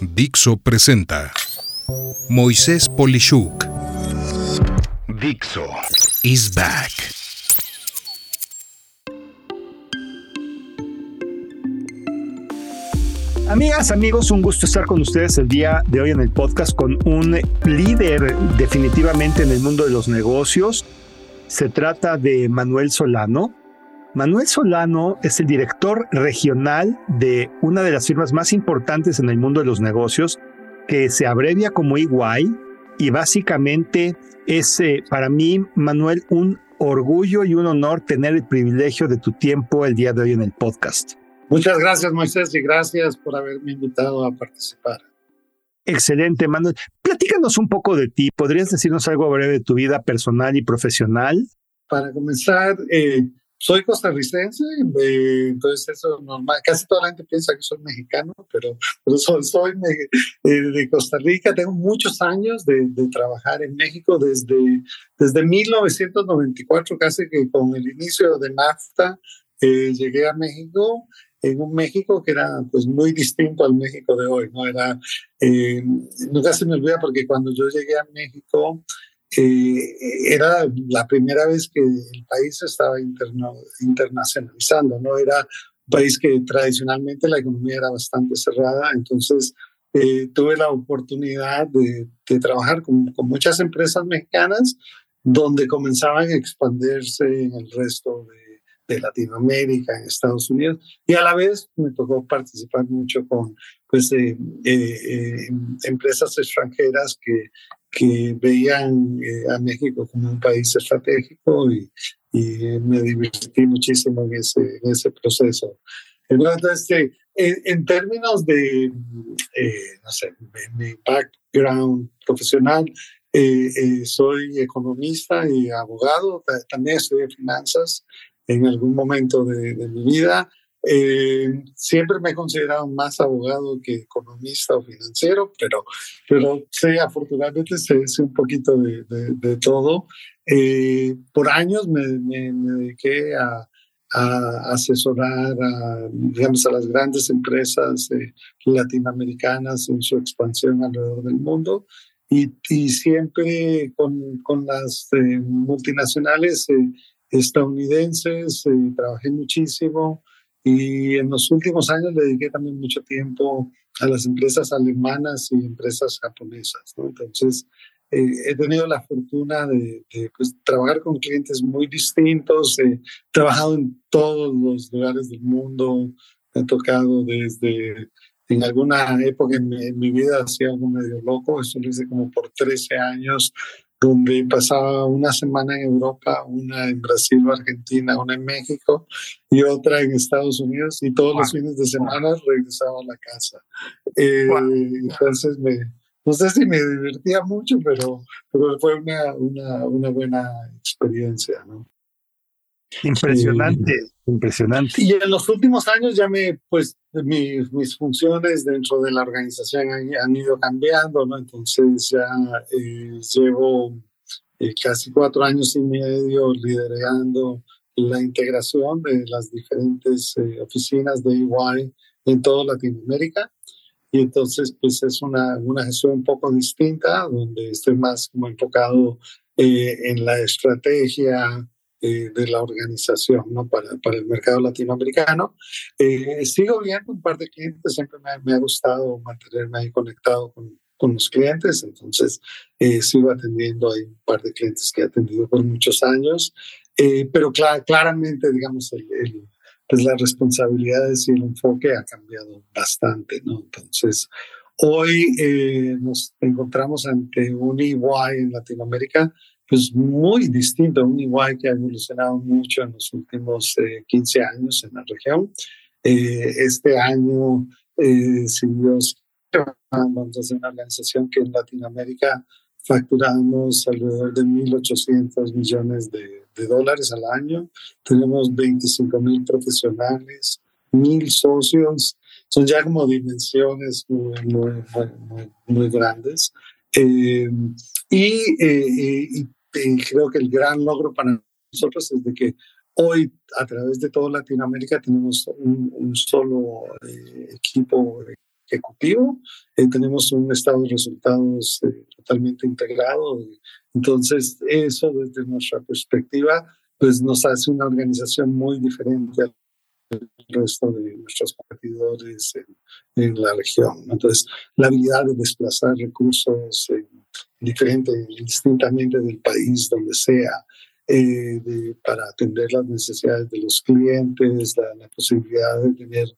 Dixo presenta Moisés Polishuk. Dixo is back. Amigas, amigos, un gusto estar con ustedes el día de hoy en el podcast con un líder definitivamente en el mundo de los negocios. Se trata de Manuel Solano. Manuel Solano es el director regional de una de las firmas más importantes en el mundo de los negocios, que se abrevia como EY y básicamente es eh, para mí, Manuel, un orgullo y un honor tener el privilegio de tu tiempo el día de hoy en el podcast. Muchas gracias, Moisés, y gracias por haberme invitado a participar. Excelente, Manuel. Platícanos un poco de ti. ¿Podrías decirnos algo breve de tu vida personal y profesional? Para comenzar, eh, soy costarricense, eh, entonces eso normal. Casi toda la gente piensa que soy mexicano, pero, soy, soy eh, de Costa Rica. Tengo muchos años de, trabajar en México desde, desde 1994, casi que con el inicio de NAFTA eh, llegué a México en un México que era pues muy distinto al México de hoy, ¿no? Era, nunca se me olvida porque cuando yo llegué a México, era la primera vez que el país estaba internacionalizando, ¿no? Era un país que tradicionalmente la economía era bastante cerrada, entonces eh, tuve la oportunidad de, trabajar con, con, muchas empresas mexicanas donde comenzaban a expandirse en el resto de, Latinoamérica, en Estados Unidos, y a la vez me tocó participar mucho con pues, eh, eh, empresas extranjeras que que veían eh, a México como un país estratégico y, y me divertí muchísimo en ese, en ese proceso. Entonces, este, en, términos de, eh, no sé, mi background profesional, eh, soy economista y abogado, también estudié finanzas en algún momento de, de mi vida. Eh, siempre me he considerado más abogado que economista o financiero, pero, pero sí, afortunadamente sé, un poquito de, de, todo. Eh, por años me, me, dediqué a, a, asesorar a, digamos, a las grandes empresas eh, latinoamericanas en su expansión alrededor del mundo. Y, y siempre con, con las multinacionales estadounidenses trabajé muchísimo. Y en los últimos años le dediqué también mucho tiempo a las empresas alemanas y empresas japonesas. ¿no? Entonces, eh, he tenido la fortuna de, pues, trabajar con clientes muy distintos. He trabajado en todos los lugares del mundo. Me ha tocado desde, en alguna época en mi, en mi vida, hacía algo medio loco. Eso lo hice como por 13 años donde pasaba una semana en Europa, una en Brasil o Argentina, una en México y otra en Estados Unidos y todos los fines de semana regresaba a la casa. Eh, entonces me, no sé si me divertía mucho, pero, pero fue una, una, una buena experiencia, ¿no? Impresionante, impresionante. Y en los últimos años ya me, pues, mis, mis funciones dentro de la organización han, ido cambiando, ¿no? Entonces ya eh, llevo eh, casi cuatro años y medio liderando la integración de las diferentes eh, oficinas de EY en toda Latinoamérica. Y entonces, pues es una, una gestión un poco distinta, donde estoy más como enfocado en la estrategia, eh, de la organización ¿no? para, para el mercado latinoamericano. Eh, sigo viendo un par de clientes, siempre me, ha gustado mantenerme ahí conectado con, con los clientes, entonces eh, sigo atendiendo ahí un par de clientes que he atendido por muchos años, pero claramente, digamos, el, pues las responsabilidades y el enfoque ha cambiado bastante, ¿no? Entonces, hoy nos encontramos ante un EY en Latinoamérica pues muy distinto, un igual que ha evolucionado mucho en los últimos 15 eh, años en la región. Eh, este año, eh, si Dios vamos a una organización que en Latinoamérica facturamos alrededor de 1.800 millones de, de, dólares al año. Tenemos 25 mil profesionales, mil socios. Son ya como dimensiones muy, muy, muy, muy grandes. Eh, y, y, creo que el gran logro para nosotros es de que hoy a través de toda Latinoamérica tenemos un, solo eh, equipo ejecutivo, tenemos un estado de resultados totalmente integrado. Entonces, eso desde nuestra perspectiva, pues nos hace una organización muy diferente al resto de nuestros competidores en, la región. Entonces, la habilidad de desplazar recursos eh, diferente, distintamente del país, donde sea, eh, para atender las necesidades de los clientes, la, posibilidad de tener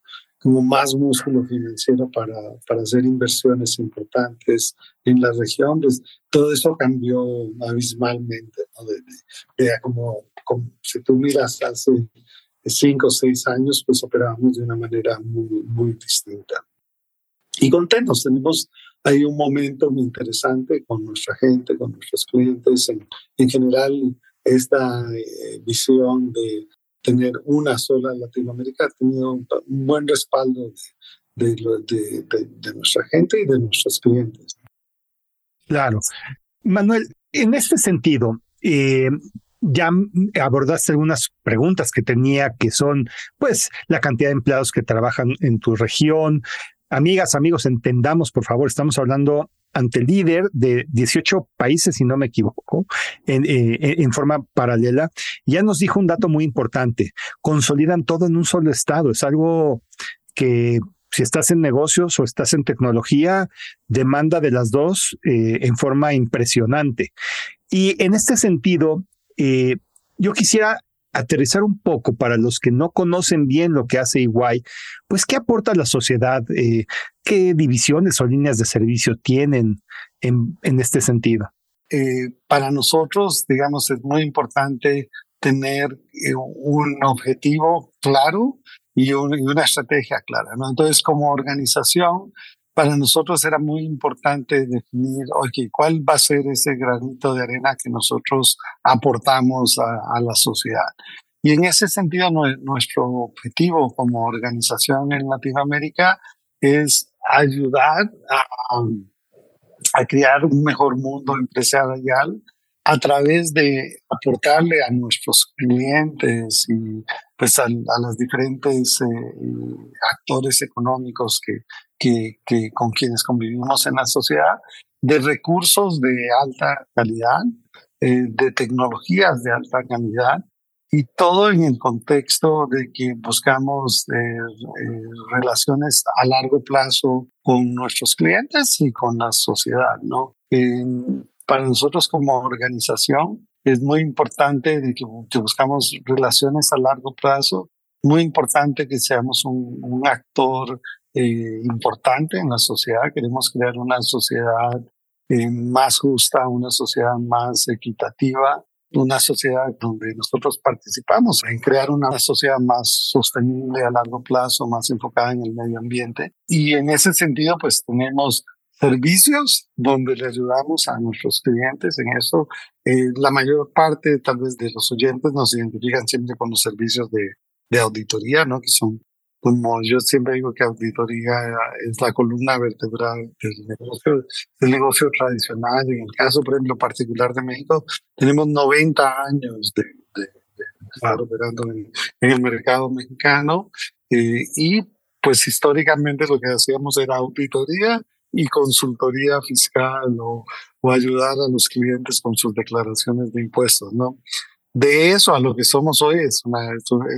como más músculo financiero para, hacer inversiones importantes en la región, pues todo eso cambió abismalmente, ¿no? de, como, como, si tú miras hace cinco o seis años, pues operábamos de una manera muy, muy distinta. Y contentos, tenemos ahí un momento muy interesante con nuestra gente, con nuestros clientes, en, en general esta eh, visión de tener una sola Latinoamérica ha tenido un, buen respaldo de, de, de, nuestra gente y de nuestros clientes. Claro. Manuel, en este sentido, eh, ya abordaste algunas preguntas que tenía, que son, pues, la cantidad de empleados que trabajan en tu región. Amigas, amigos, entendamos, por favor, estamos hablando ante el líder de 18 países, si no me equivoco, en, eh, en, forma paralela. Ya nos dijo un dato muy importante, consolidan todo en un solo estado. Es algo que si estás en negocios o estás en tecnología, demanda de las dos eh, en forma impresionante. Y en este sentido, eh, yo quisiera aterrizar un poco para los que no conocen bien lo que hace Iguay, pues qué aporta la sociedad, eh, qué divisiones o líneas de servicio tienen en, en este sentido. Eh, para nosotros, digamos, es muy importante tener un objetivo claro y, una estrategia clara. Entonces, como organización, para nosotros era muy importante definir, oye, ¿cuál va a ser ese granito de arena que nosotros aportamos a, la sociedad? Y en ese sentido, nuestro objetivo como organización en Latinoamérica es ayudar a, a crear un mejor mundo empresarial a través de aportarle a nuestros clientes y pues a, los diferentes eh, actores económicos que, que, que, con quienes convivimos en la sociedad, de recursos de alta calidad, eh, de tecnologías de alta calidad y todo en el contexto de que buscamos eh, relaciones a largo plazo con nuestros clientes y con la sociedad, ¿no? para nosotros como organización es muy importante de que, buscamos relaciones a largo plazo, muy importante que seamos un, actor eh, importante en la sociedad. Queremos crear una sociedad eh, más justa, una sociedad más equitativa, una sociedad donde nosotros participamos en crear una sociedad más sostenible a largo plazo, más enfocada en el medio ambiente. Y en ese sentido, pues tenemos servicios donde le ayudamos a nuestros clientes en eso. Eh, la mayor parte tal vez de los oyentes nos identifican siempre con los servicios de, de auditoría, ¿no? Que son, como yo siempre digo que auditoría es la columna vertebral del negocio, del negocio tradicional. En el caso, por ejemplo, particular de México, tenemos 90 años de, estar operando en, el mercado mexicano eh, y pues históricamente lo que hacíamos era auditoría y consultoría fiscal o, o, ayudar a los clientes con sus declaraciones de impuestos, ¿no? De eso a lo que somos hoy es una,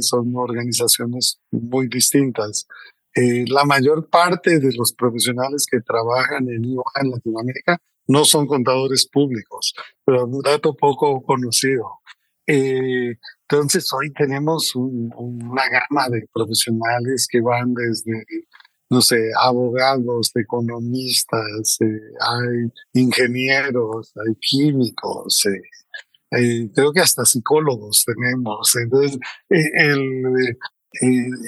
son organizaciones muy distintas. Eh, la mayor parte de los profesionales que trabajan en IVA en Latinoamérica no son contadores públicos, pero un dato poco conocido. Eh, entonces hoy tenemos una gama de profesionales que van desde no sé, abogados, economistas, eh, hay ingenieros, hay químicos, eh, creo que hasta psicólogos tenemos. Entonces, eh, el,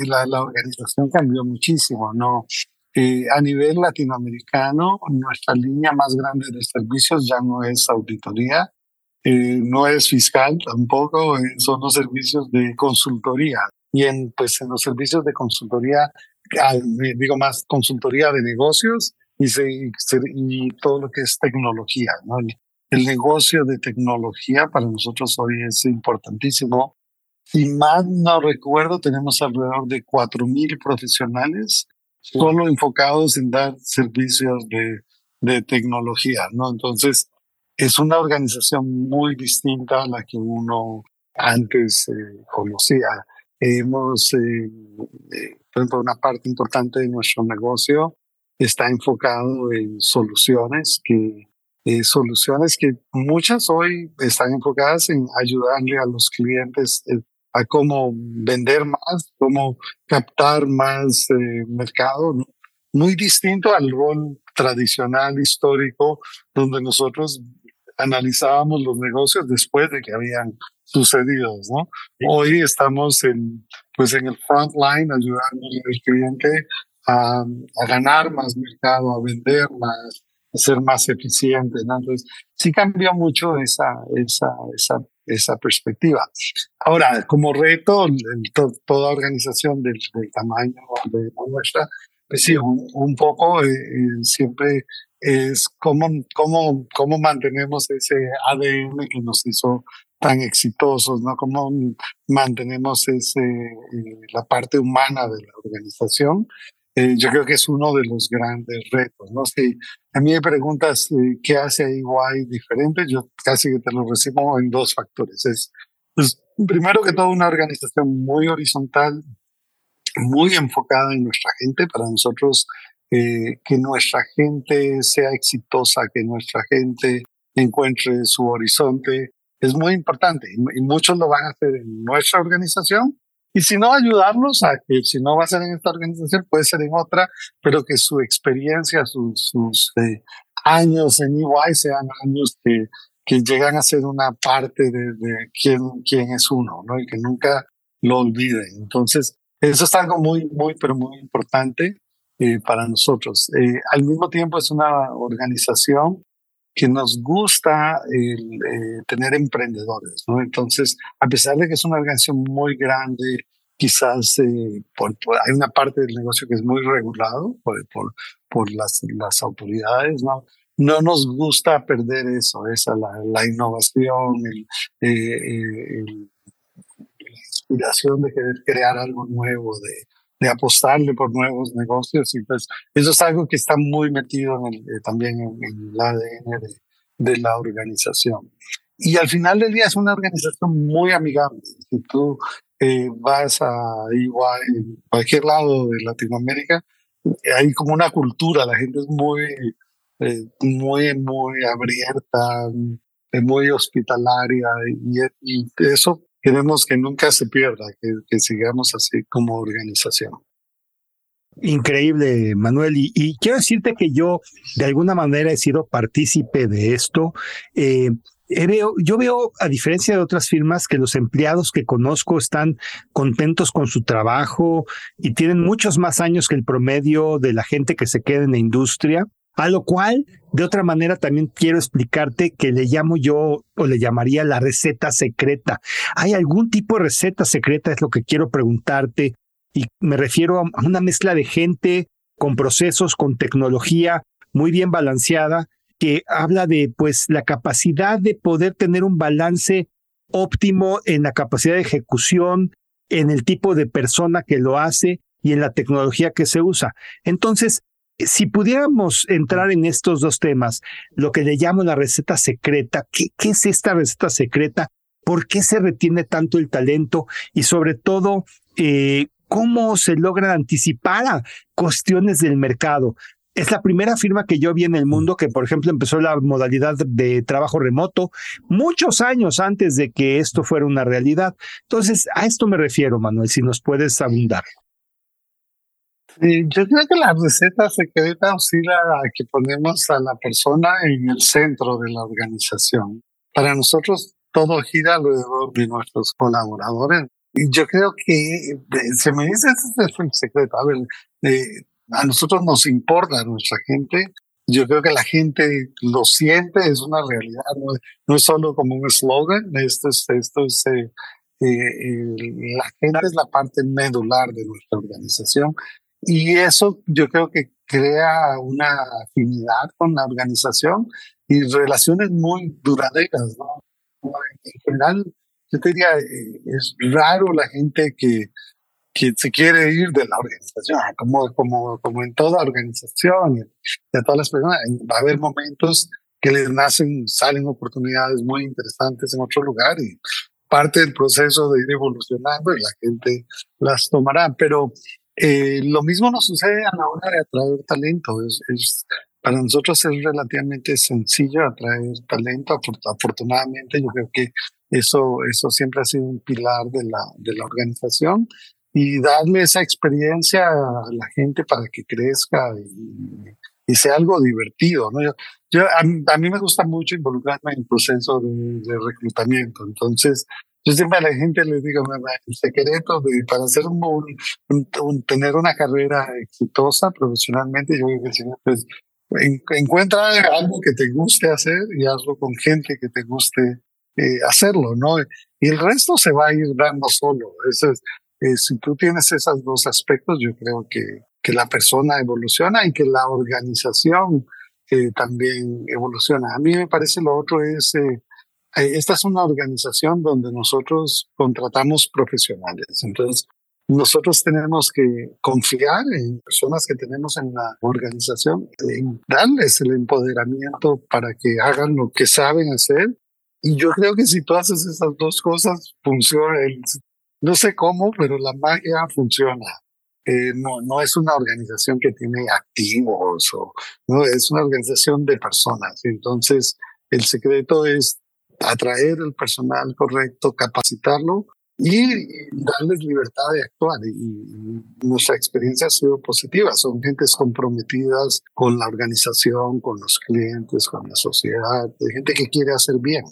la, la, organización cambió muchísimo, ¿no? a nivel latinoamericano, nuestra línea más grande de servicios ya no es auditoría, no es fiscal tampoco, son los servicios de consultoría. Y en, pues, en los servicios de consultoría digo más, consultoría de negocios y, y todo lo que es tecnología. ¿no? El, negocio de tecnología para nosotros hoy es importantísimo. Si más no recuerdo, tenemos alrededor de 4.000 profesionales solo enfocados en dar servicios de, de tecnología, ¿no? Entonces, es una organización muy distinta a la que uno antes eh, conocía. Hemos, eh, eh, por ejemplo, una parte importante de nuestro negocio está enfocado en soluciones que soluciones que muchas hoy están enfocadas en ayudarle a los clientes a cómo vender más, cómo captar más mercado, muy distinto al rol tradicional histórico donde nosotros analizábamos los negocios después de que habían sucedido, ¿no? Hoy estamos en, pues en el front line ayudando al cliente a, a, ganar más mercado, a vender más, ser más eficiente, ¿no? Entonces, sí cambió mucho esa, esa, esa, esa perspectiva. Ahora, como reto, toda organización del, tamaño de nuestra, pues sí, un, poco eh, eh, siempre es cómo, cómo, cómo mantenemos ese ADN que nos hizo tan exitosos, ¿no? Cómo mantenemos ese, eh, la parte humana de la organización. Eh, yo creo que es uno de los grandes retos, ¿no? Si a mí me preguntas eh, qué hace EY diferente, yo casi que te lo recibo en dos factores. Es, pues, primero que todo, una organización muy horizontal, muy enfocada en nuestra gente. Para nosotros, eh, que nuestra gente sea exitosa, que nuestra gente encuentre su horizonte, es muy importante y, muchos lo van a hacer en nuestra organización. Y si no, ayudarlos a que si no va a ser en esta organización, puede ser en otra, pero que su experiencia, sus, eh, años en EY sean años que, que llegan a ser una parte de, de quién, quién es uno, ¿no? Y que nunca lo olviden. Entonces, eso es algo muy, muy, pero muy importante. Eh, para nosotros. Eh, al mismo tiempo es una organización que nos gusta eh, tener emprendedores, ¿no? Entonces, a pesar de que es una organización muy grande, quizás hay una parte del negocio que es muy regulado por, por, por las, las, autoridades, ¿no? No nos gusta perder eso, esa, la, la innovación, el, la inspiración de querer crear algo nuevo, de, de apostarle por nuevos negocios y pues eso es algo que está muy metido en el, eh, también en, el ADN de, la organización. Y al final del día es una organización muy amigable. Si tú eh, vas a igual en cualquier lado de Latinoamérica, hay como una cultura, la gente es muy, eh, muy, muy abierta, muy hospitalaria y, y eso queremos que nunca se pierda, que, sigamos así como organización. Increíble, Manuel. Y, quiero decirte que yo de alguna manera he sido partícipe de esto. Eh, veo, yo veo, a diferencia de otras firmas, que los empleados que conozco están contentos con su trabajo y tienen muchos más años que el promedio de la gente que se queda en la industria. A lo cual, de otra manera, también quiero explicarte que le llamo yo o le llamaría la receta secreta. ¿Hay algún tipo de receta secreta? Es lo que quiero preguntarte. Y me refiero a una mezcla de gente con procesos, con tecnología muy bien balanceada, que habla de pues la capacidad de poder tener un balance óptimo en la capacidad de ejecución, en el tipo de persona que lo hace y en la tecnología que se usa. Entonces, si pudiéramos entrar en estos dos temas, lo que le llamo la receta secreta, ¿qué, es esta receta secreta? ¿Por qué se retiene tanto el talento? Y sobre todo, eh, ¿cómo se logra anticipar a cuestiones del mercado? Es la primera firma que yo vi en el mundo que, por ejemplo, empezó la modalidad de trabajo remoto muchos años antes de que esto fuera una realidad. Entonces, a esto me refiero, Manuel, si nos puedes abundar yo creo que la receta secreta oscila a que ponemos a la persona en el centro de la organización. Para nosotros todo gira alrededor de nuestros colaboradores. Y yo creo que eh, se me dice ese es el secreto. A ver, eh, a nosotros nos importa nuestra gente. Yo creo que la gente lo siente, es una realidad, no, es solo como un eslogan. Esto es, esto es eh, la gente es la parte medular de nuestra organización y eso yo creo que crea una afinidad con la organización y relaciones muy duraderas. ¿no? En general, yo te diría, eh, es raro la gente que, quien se quiere ir de la organización, ah, como, como, como en toda organización y de todas las personas, va a haber momentos que les nacen, salen oportunidades muy interesantes en otro lugar y parte del proceso de ir evolucionando y la gente las tomará. Pero eh, lo mismo nos sucede a la hora de atraer talento. Es, para nosotros es relativamente sencillo atraer talento. Afortunadamente, yo creo que eso, eso siempre ha sido un pilar de la, de la organización y darle esa experiencia a la gente para que crezca y, y sea algo divertido. ¿no? Yo, yo a, mí, me gusta mucho involucrarme en el proceso de, de, reclutamiento. Entonces, yo siempre a la gente les digo, el secreto de, para hacer un, un, tener una carrera exitosa profesionalmente, yo digo pues, encuentra algo que te guste hacer y hazlo con gente que te guste eh, hacerlo, ¿no? Y el resto se va a ir dando solo. Eso es, eh, si tú tienes esos dos aspectos, yo creo que, que la persona evoluciona y que la organización eh, también evoluciona. A mí me parece lo otro es, eh, esta es una organización donde nosotros contratamos profesionales. Entonces, nosotros tenemos que confiar en personas que tenemos en la organización, en darles el empoderamiento para que hagan lo que saben hacer. Y yo creo que si tú haces esas dos cosas, funciona. no sé cómo, pero la magia funciona. Eh, no, no es una organización que tiene activos, o, no, es una organización de personas. Entonces, el secreto es atraer el personal correcto, capacitarlo y darles libertad de actuar. Y, nuestra experiencia ha sido positiva. Son gentes comprometidas con la organización, con los clientes, con la sociedad, gente que quiere hacer bien.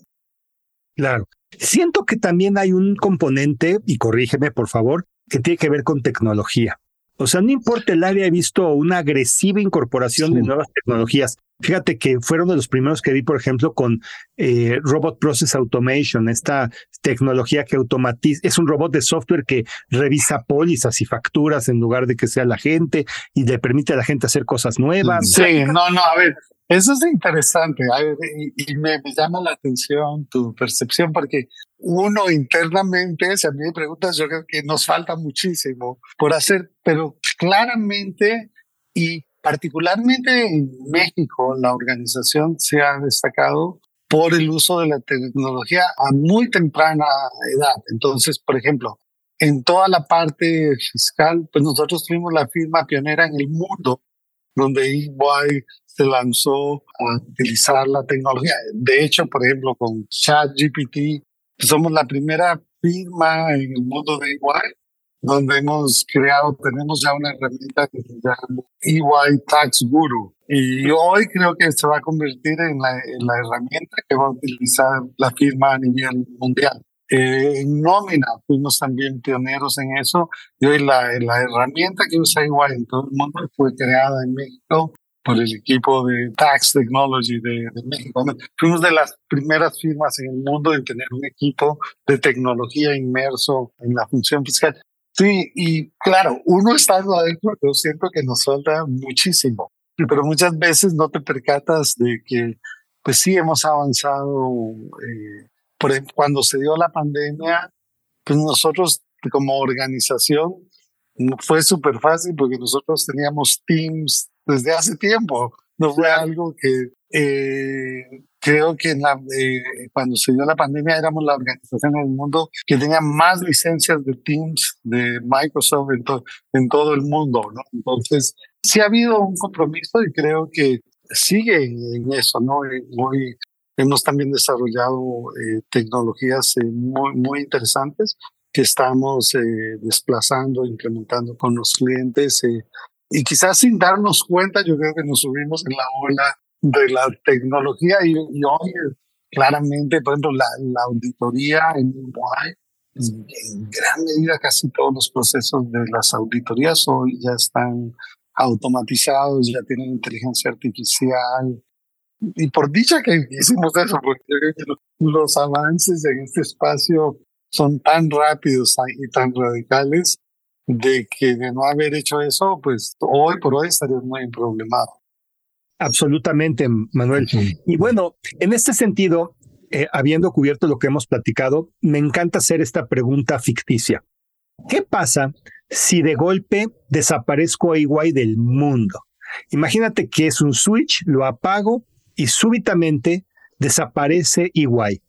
Claro. Siento que también hay un componente, y corrígeme por favor, que tiene que ver con tecnología. O sea, no importa el área, he visto una agresiva incorporación de nuevas tecnologías. Fíjate que fueron de los primeros que vi, por ejemplo, con eh, Robot Process Automation, esta tecnología que automatiza, es un robot de software que revisa pólizas y facturas en lugar de que sea la gente y le permite a la gente hacer cosas nuevas. Sí, no, no, a ver, eso es interesante y, me, llama la atención tu percepción porque uno internamente, si a mí me preguntas, yo creo que nos falta muchísimo por hacer, pero claramente y particularmente en México la organización se ha destacado por el uso de la tecnología a muy temprana edad. Entonces, por ejemplo, en toda la parte fiscal, pues nosotros tuvimos la firma pionera en el mundo donde EY se lanzó a utilizar la tecnología. De hecho, por ejemplo, con ChatGPT, somos la primera firma en el mundo de EY donde hemos creado, tenemos ya una herramienta que se llama EY Tax Guru. Y hoy creo que se va a convertir en la, en la herramienta que va a utilizar la firma a nivel mundial. Eh, en nómina fuimos también pioneros en eso y hoy la, la herramienta que usa igual en todo el mundo fue creada en México por el equipo de Tax Technology de, de, México. Fuimos de las primeras firmas en el mundo en tener un equipo de tecnología inmerso en la función fiscal. Sí, y claro, uno estando adentro, yo siento que nos falta muchísimo, pero muchas veces no te percatas de que, pues sí, hemos avanzado eh, por ejemplo, cuando se dio la pandemia, pues nosotros como organización fue súper fácil porque nosotros teníamos teams desde hace tiempo. No fue algo que eh, creo que en la, eh, cuando se dio la pandemia éramos la organización en el mundo que tenía más licencias de Teams de Microsoft en, en todo el mundo. ¿no? Entonces, sí ha habido un compromiso y creo que sigue en eso, ¿no? Muy, Hemos también desarrollado eh, tecnologías eh, muy, muy interesantes que estamos eh, desplazando, implementando con los clientes y quizás sin darnos cuenta, yo creo que nos subimos en la ola de la tecnología y, hoy claramente, por ejemplo, la, la auditoría en Uruguay, en gran medida casi todos los procesos de las auditorías hoy ya están automatizados, ya tienen inteligencia artificial, y por dicha que hicimos eso, porque los avances en este espacio son tan rápidos y tan radicales de que de no haber hecho eso, pues hoy por hoy estaríamos muy problemados. Absolutamente, Manuel. Y bueno, en este sentido, eh, habiendo cubierto lo que hemos platicado, me encanta hacer esta pregunta ficticia. ¿Qué pasa si de golpe desaparezco a Iguay del mundo? Imagínate que es un switch, lo apago y súbitamente desaparece Iguay.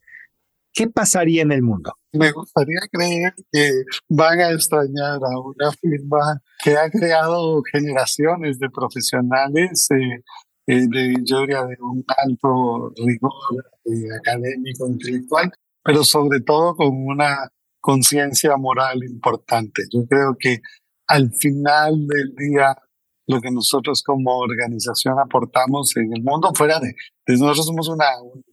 ¿Qué pasaría en el mundo? Me gustaría creer que van a extrañar a una firma que ha creado generaciones de profesionales eh, eh, de, yo diría, de un alto rigor eh, académico, intelectual, pero sobre todo con una conciencia moral importante. Yo creo que al final del día lo que nosotros como organización aportamos en el mundo fuera de, nosotros somos una,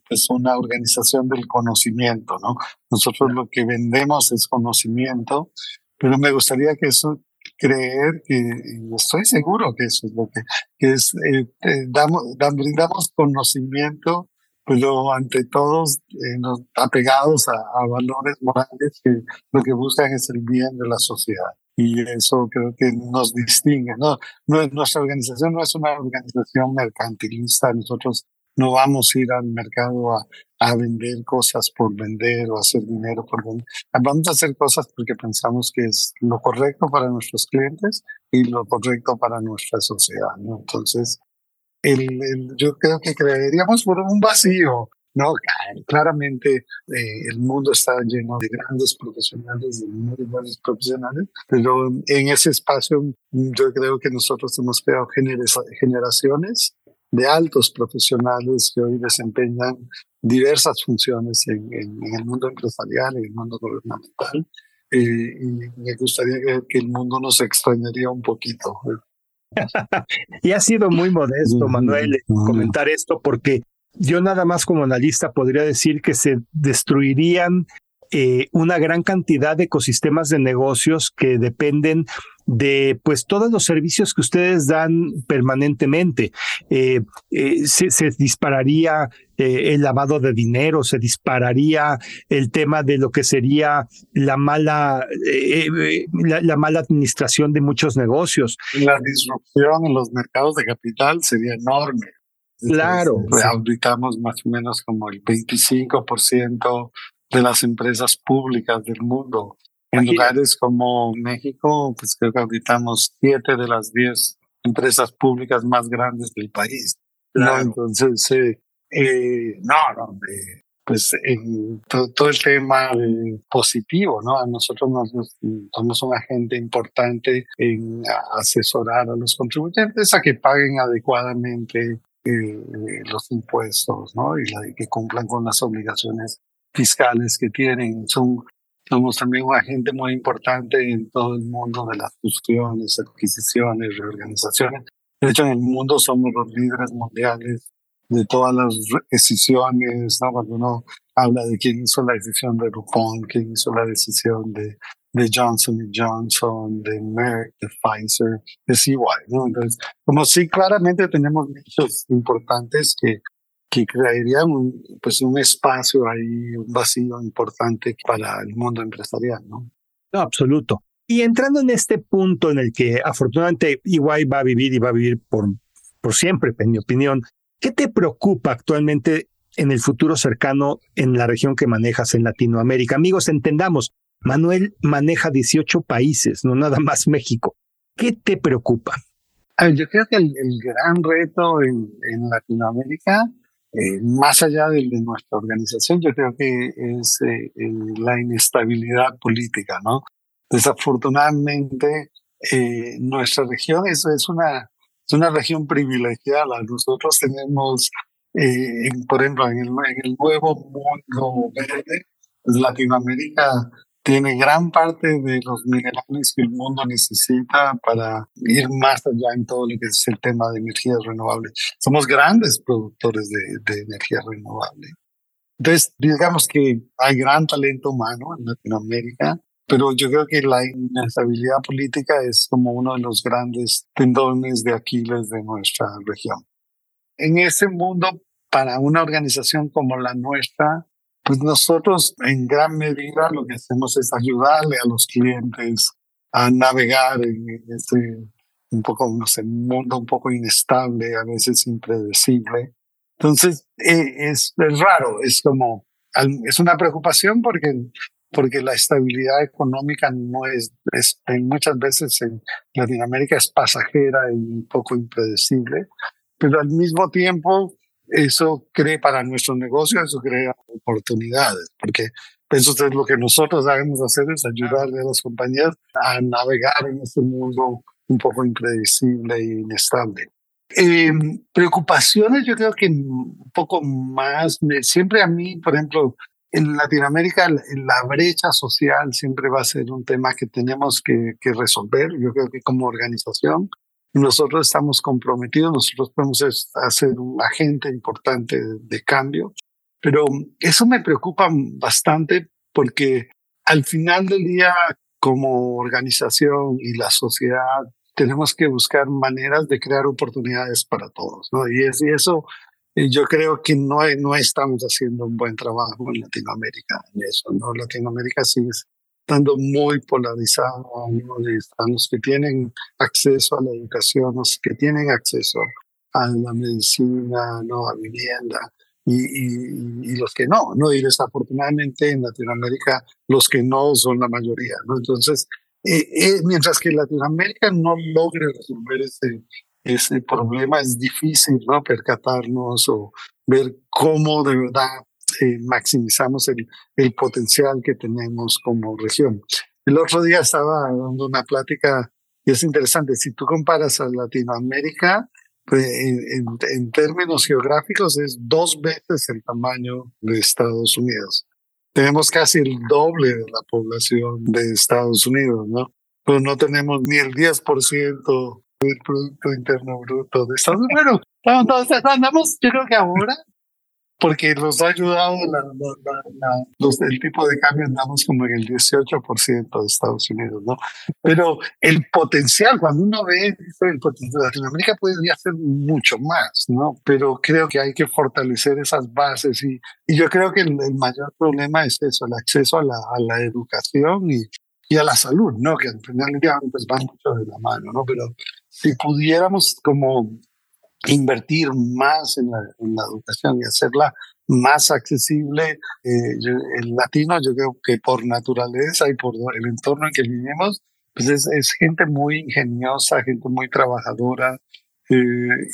pues una organización del conocimiento, ¿no? Nosotros lo que vendemos es conocimiento, pero me gustaría que eso creer que, estoy seguro que eso es lo que, que es, eh, damos, brindamos conocimiento, pero ante todos eh, apegados a, a, valores morales que lo que buscan es el bien de la sociedad y eso creo que nos distingue. ¿no? Nuestra organización no es una organización mercantilista, nosotros no vamos a ir al mercado a, a, vender cosas por vender o hacer dinero por vender. Vamos a hacer cosas porque pensamos que es lo correcto para nuestros clientes y lo correcto para nuestra sociedad. ¿no? Entonces, el, el, yo creo que creeríamos por un vacío no, claramente eh, el mundo está lleno de grandes profesionales, de muy buenos profesionales, pero en ese espacio yo creo que nosotros hemos creado generaciones de altos profesionales que hoy desempeñan diversas funciones en, el mundo empresarial, en el mundo gubernamental. Eh, y me gustaría que, el mundo nos extrañaría un poquito. y ha sido muy modesto, Manuel, comentar esto, porque yo nada más como analista podría decir que se destruirían eh, una gran cantidad de ecosistemas de negocios que dependen de pues todos los servicios que ustedes dan permanentemente. Eh, eh, se, dispararía el lavado de dinero, se dispararía el tema de lo que sería la mala, la, mala administración de muchos negocios. La disrupción en los mercados de capital sería enorme. Claro. auditamos más o menos como el 25% de las empresas públicas del mundo. En lugares como México, pues creo que auditamos siete de las diez empresas públicas más grandes del país. ¿no? Entonces, eh, eh, no, no, pues todo, el tema positivo, ¿no? A nosotros nos, somos un agente importante en asesorar a los contribuyentes a que paguen adecuadamente eh, los impuestos, ¿no? Y la, que cumplan con las obligaciones fiscales que tienen. Son, somos también un agente muy importante en todo el mundo de las fusiones, adquisiciones, reorganizaciones. De hecho, en el mundo somos los líderes mundiales de todas las decisiones, ¿no? Cuando uno habla de quién hizo la decisión de Rupon, quién hizo la decisión de de Johnson Johnson, de Merck, de Pfizer, de CY, ¿no? Entonces, como sí, claramente tenemos nichos importantes que, que crearían un, pues un espacio ahí, un vacío importante para el mundo empresarial, ¿no? No, absoluto. Y entrando en este punto en el que afortunadamente EY va a vivir y va a vivir por, por siempre, en mi opinión, ¿qué te preocupa actualmente en el futuro cercano en la región que manejas en Latinoamérica? Amigos, entendamos, Manuel maneja 18 países, no nada más México. ¿Qué te preocupa? yo creo que el, gran reto en, Latinoamérica, eh, más allá del de nuestra organización, yo creo que es eh, la inestabilidad política, ¿no? Desafortunadamente, eh, nuestra región es, es, una, es una región privilegiada. Nosotros tenemos, por ejemplo, en el, nuevo mundo verde, Latinoamérica tiene gran parte de los minerales que el mundo necesita para ir más allá en todo lo que es el tema de energías renovables. Somos grandes productores de, de energía renovable. Entonces, digamos que hay gran talento humano en Latinoamérica, pero yo creo que la inestabilidad política es como uno de los grandes tendones de Aquiles de nuestra región. En ese mundo, para una organización como la nuestra, pues nosotros en gran medida lo que hacemos es ayudarle a los clientes a navegar en este un poco, no sé, mundo un poco inestable, a veces impredecible. Entonces, eh, es, es, raro, es como, es una preocupación porque porque la estabilidad económica no es, es muchas veces en Latinoamérica es pasajera y un poco impredecible, pero al mismo tiempo eso crea para nuestro negocio, eso crea oportunidades, porque eso es lo que nosotros debemos hacer, es ayudarle a las compañías a navegar en este mundo un poco impredecible e inestable. Eh, preocupaciones, yo creo que un poco más, siempre a mí, por ejemplo, en Latinoamérica la brecha social siempre va a ser un tema que tenemos que, que resolver. Yo creo que como organización nosotros estamos comprometidos, nosotros podemos hacer un agente importante de cambio, pero eso me preocupa bastante porque al final del día como organización y la sociedad tenemos que buscar maneras de crear oportunidades para todos, ¿no? Y, es, y eso eh, yo creo que no, no estamos haciendo un buen trabajo en Latinoamérica en eso, ¿no? Latinoamérica sigue estando muy polarizado, ¿no? Los que tienen acceso a la educación, los que tienen acceso a la medicina, ¿no? A vivienda. Y, y, y, los que no, ¿no? Y desafortunadamente en Latinoamérica los que no son la mayoría, ¿no? Entonces, eh, eh, mientras que Latinoamérica no logre resolver ese, ese problema, es difícil ¿no? percatarnos o ver cómo de verdad eh, maximizamos el, el potencial que tenemos como región. El otro día estaba dando una plática y es interesante, si tú comparas a Latinoamérica, pues, en, en, términos geográficos es dos veces el tamaño de Estados Unidos tenemos casi el doble de la población de Estados Unidos, ¿no? Pero no tenemos ni el 10% del Producto Interno Bruto de Estados Unidos. Bueno, entonces andamos, yo creo que ahora porque nos ha ayudado los, el tipo de cambio, andamos como en el 18% de Estados Unidos, ¿no? Pero el potencial, cuando uno ve el potencial Latinoamérica, podría ser mucho más, ¿no? Pero creo que hay que fortalecer esas bases y, y yo creo que el, mayor problema es eso, el acceso a la, a la educación y, y a la salud, ¿no? Que al final pues van mucho de la mano, ¿no? Pero si pudiéramos como invertir más en la, en la, educación y hacerla más accesible. Eh, el latino, yo creo que por naturaleza y por el entorno en que vivimos, pues es, es gente muy ingeniosa, gente muy trabajadora, eh,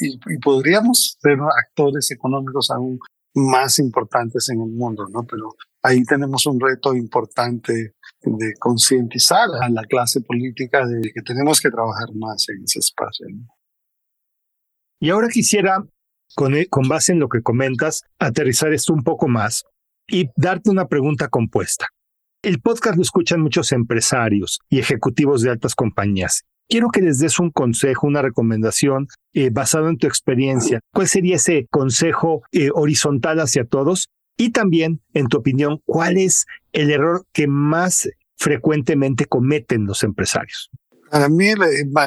y, y, podríamos ser actores económicos aún más importantes en el mundo, ¿no? Pero ahí tenemos un reto importante de concientizar a la clase política de que tenemos que trabajar más en ese espacio. ¿no? Y ahora quisiera, con, e, con base en lo que comentas, aterrizar esto un poco más y darte una pregunta compuesta. El podcast lo escuchan muchos empresarios y ejecutivos de altas compañías. Quiero que les des un consejo, una recomendación eh, basado en tu experiencia. ¿Cuál sería ese consejo eh, horizontal hacia todos? Y también, en tu opinión, ¿cuál es el error que más frecuentemente cometen los empresarios? Para mí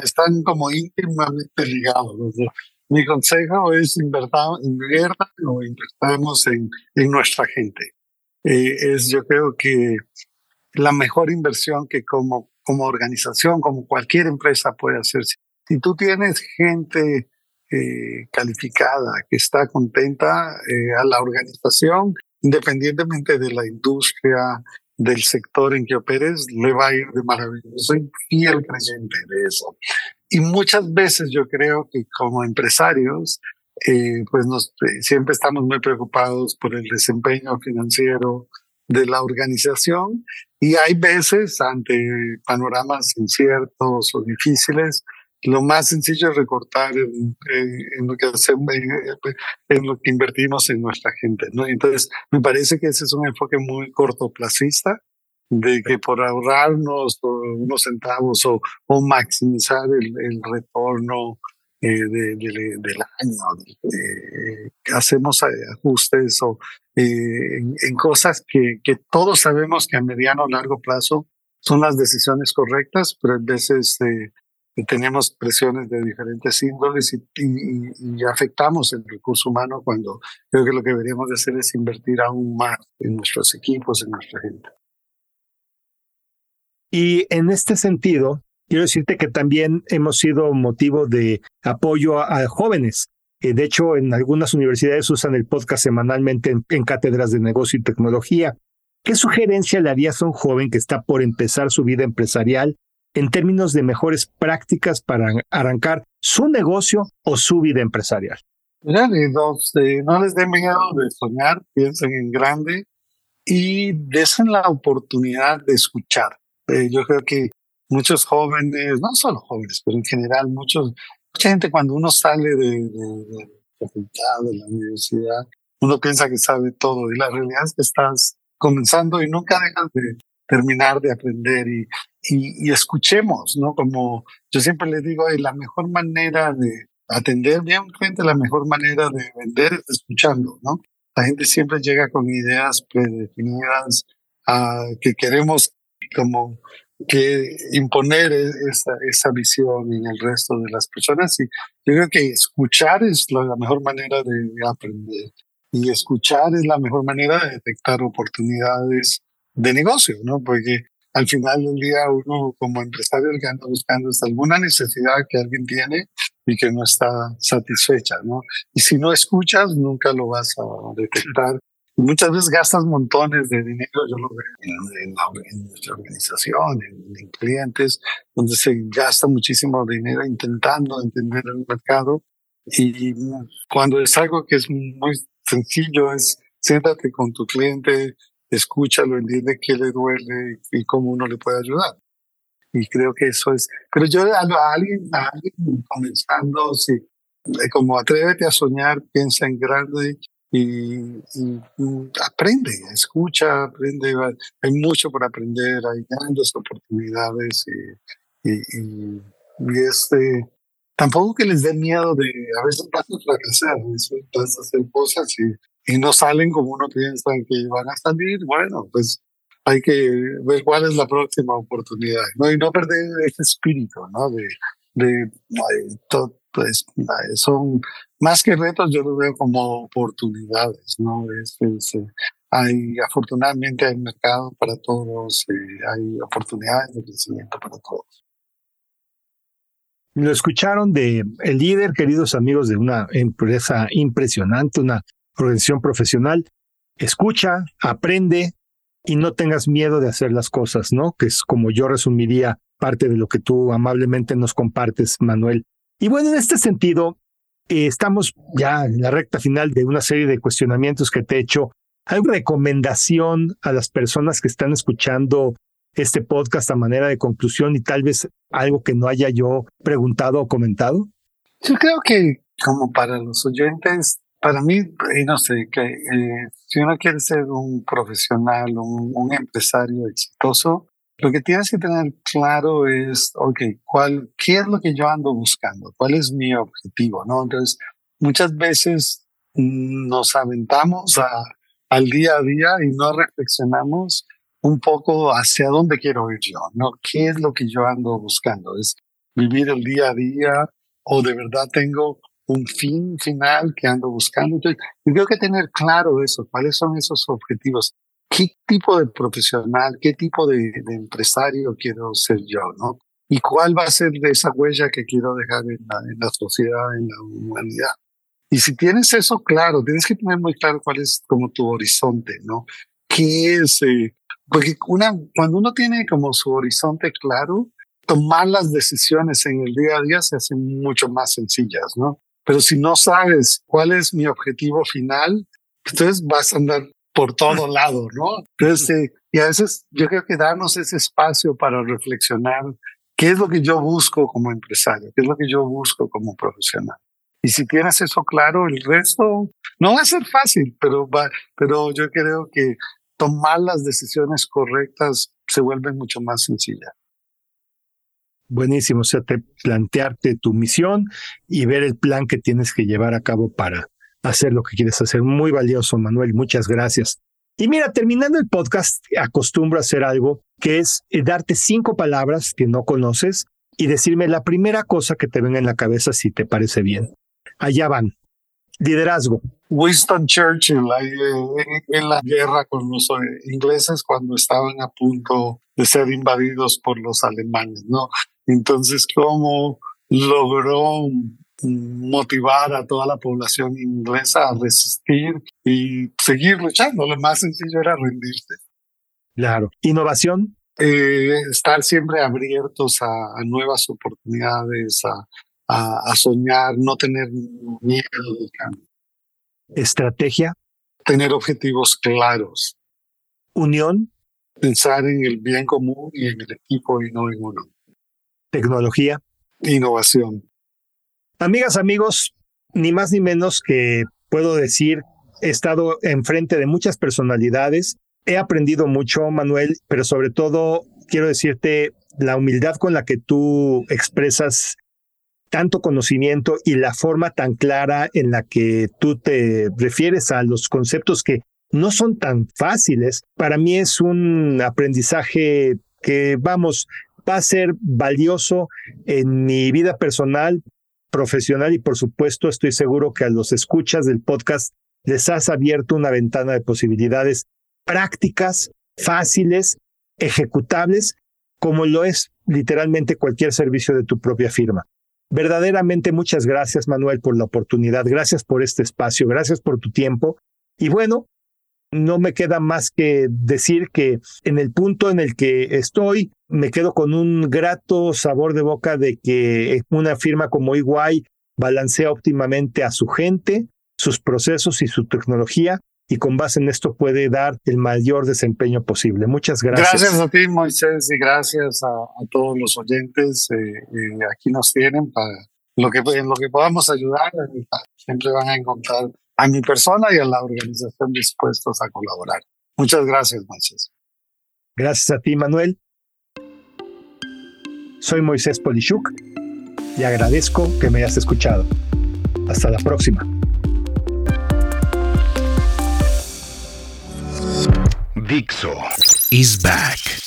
están como íntimamente ligados mi consejo es inviertan o invertamos en, en nuestra gente. Eh, es, yo creo que la mejor inversión que como, como organización, como cualquier empresa puede hacer. Si tú tienes gente eh, calificada, que está contenta eh, a la organización, independientemente de la industria, del sector en que operes, le va a ir de maravilla. Soy fiel creyente de eso. Y muchas veces yo creo que como empresarios, eh, pues nos, eh, siempre estamos muy preocupados por el desempeño financiero de la organización y hay veces ante panoramas inciertos o difíciles, lo más sencillo es recortar en, lo que hacemos, en lo que invertimos en nuestra gente, ¿no? Entonces, me parece que ese es un enfoque muy cortoplacista de que por ahorrarnos unos centavos o, o maximizar el, el retorno eh, de, de, del año, eh, hacemos ajustes o, eh, en, en, cosas que, que todos sabemos que a mediano o largo plazo son las decisiones correctas, pero a veces eh, tenemos presiones de diferentes índoles y, y, y, afectamos el recurso humano cuando creo que lo que deberíamos de hacer es invertir aún más en nuestros equipos, en nuestra gente. Y en este sentido, quiero decirte que también hemos sido motivo de apoyo a, jóvenes. Eh, de hecho, en algunas universidades usan el podcast semanalmente en, cátedras de negocio y tecnología. ¿qué sugerencia le harías a un joven que está por empezar su vida empresarial en términos de mejores prácticas para arrancar su negocio o su vida empresarial? Mira, no les dé miedo de soñar, piensen en grande y desen la oportunidad de escuchar. Eh, yo creo que muchos jóvenes, no solo jóvenes, pero en general muchos, mucha gente cuando uno sale de, la facultad, de la universidad, uno piensa que sabe todo y la realidad es que estás comenzando y nunca dejas de terminar de aprender y, y, escuchemos, ¿no? Como yo siempre le digo, la mejor manera de atender bien un cliente, la mejor manera de vender es escuchando, ¿no? La gente siempre llega con ideas predefinidas uh, que queremos como que imponer e-, esa, esa visión en el resto de las personas. Y yo creo que escuchar es la mejor manera de aprender. Y escuchar es la mejor manera de detectar oportunidades de negocio, ¿no? Porque al final del día uno como empresario lo que anda buscando es alguna necesidad que alguien tiene y que no está satisfecha, ¿no? Y si no escuchas, nunca lo vas a detectar. Muchas veces gastas montones de dinero, yo lo veo en, en, nuestra organización, en, en, clientes, donde se gasta muchísimo dinero intentando entender el mercado. Y cuando es algo que es muy sencillo, es siéntate con tu cliente, escúchalo, entiende qué le duele y cómo uno le puede ayudar. Y creo que eso es. Pero yo a, alguien, a alguien comenzando, sí, como atrévete a soñar, piensa en grande y, aprende, escucha, aprende. Hay mucho por aprender, hay grandes oportunidades y, y, y este. Tampoco que les dé miedo de a veces vas a fracasar, vas a hacer cosas y y no salen como uno piensa que van a salir, bueno, pues hay que ver cuál es la próxima oportunidad, ¿no? Y no perder ese espíritu, ¿no? De, de, todo, pues, son más que retos, yo lo veo como oportunidades, ¿no? Es, eh, hay, afortunadamente hay mercado para todos, eh, hay oportunidades de crecimiento para todos. Lo escucharon de el líder, queridos amigos, de una empresa impresionante, una organización profesional, escucha, aprende y no tengas miedo de hacer las cosas, ¿no? Que es como yo resumiría parte de lo que tú amablemente nos compartes, Manuel. Y bueno, en este sentido, estamos ya en la recta final de una serie de cuestionamientos que te he hecho. ¿Hay recomendación a las personas que están escuchando este podcast a manera de conclusión y tal vez algo que no haya yo preguntado o comentado? Yo creo que como para los oyentes para mí, no sé, que eh, si uno quiere ser un profesional, un, empresario exitoso, lo que tienes que tener claro es, ok, ¿cuál, ¿qué es lo que yo ando buscando? ¿Cuál es mi objetivo? ¿no? Entonces, muchas veces nos aventamos a, al día a día y no reflexionamos un poco hacia dónde quiero ir yo, ¿no? ¿Qué es lo que yo ando buscando? ¿Es vivir el día a día o de verdad tengo un fin final que ando buscando. Entonces, tengo que tener claro eso, cuáles son esos objetivos, qué tipo de profesional, qué tipo de, empresario quiero ser yo, ¿no? Y cuál va a ser de esa huella que quiero dejar en la, en la sociedad, en la humanidad. Y si tienes eso claro, tienes que tener muy claro cuál es como tu horizonte, ¿no? ¿Qué es? Eh? porque una, cuando uno tiene como su horizonte claro, tomar las decisiones en el día a día se hacen mucho más sencillas, ¿no? Pero si no sabes cuál es mi objetivo final, entonces vas a andar por todo lado, ¿no? Entonces, eh, y a veces yo creo que darnos ese espacio para reflexionar qué es lo que yo busco como empresario, qué es lo que yo busco como profesional. Y si tienes eso claro, el resto no va a ser fácil, pero, va, pero yo creo que tomar las decisiones correctas se vuelve mucho más sencilla. Buenísimo, o sea, te, plantearte tu misión y ver el plan que tienes que llevar a cabo para hacer lo que quieres hacer. Muy valioso, Manuel, muchas gracias. Y mira, terminando el podcast, acostumbro a hacer algo que es eh, darte cinco palabras que no conoces y decirme la primera cosa que te venga en la cabeza si te parece bien. Allá van. Liderazgo. Winston Churchill en la guerra con los eh, ingleses cuando estaban a punto de ser invadidos por los alemanes, ¿no? Entonces, ¿cómo logró motivar a toda la población inglesa a resistir y seguir luchando? Lo más sencillo era rendirse. Claro. ¿Innovación? Eh, estar siempre abiertos a, nuevas oportunidades, a, a, soñar, no tener miedo del cambio. ¿Estrategia? Tener objetivos claros. ¿Unión? Pensar en el bien común y en el equipo y no en uno. ¿Tecnología? Innovación. Amigas, amigos, ni más ni menos que puedo decir, he estado enfrente de muchas personalidades, he aprendido mucho, Manuel, pero sobre todo quiero decirte la humildad con la que tú expresas tanto conocimiento y la forma tan clara en la que tú te refieres a los conceptos que no son tan fáciles. Para mí es un aprendizaje que, vamos, va a ser valioso en mi vida personal, profesional y por supuesto estoy seguro que a los escuchas del podcast les has abierto una ventana de posibilidades prácticas, fáciles, ejecutables, como lo es literalmente cualquier servicio de tu propia firma. Verdaderamente muchas gracias Manuel por la oportunidad, gracias por este espacio, gracias por tu tiempo. Y bueno, no me queda más que decir que en el punto en el que estoy, me quedo con un grato sabor de boca de que una firma como EY balancea óptimamente a su gente, sus procesos y su tecnología y con base en esto puede dar el mayor desempeño posible. Muchas gracias. Gracias a ti, Moisés, y gracias a, todos los oyentes. Eh, eh, aquí nos tienen para lo que, en lo que podamos ayudar. Siempre van a encontrar a mi persona y a la organización dispuestos a colaborar. Muchas gracias, Moisés. Gracias a ti, Manuel. Soy Moisés Polishuk y agradezco que me hayas escuchado. Hasta la próxima. Dixo is back.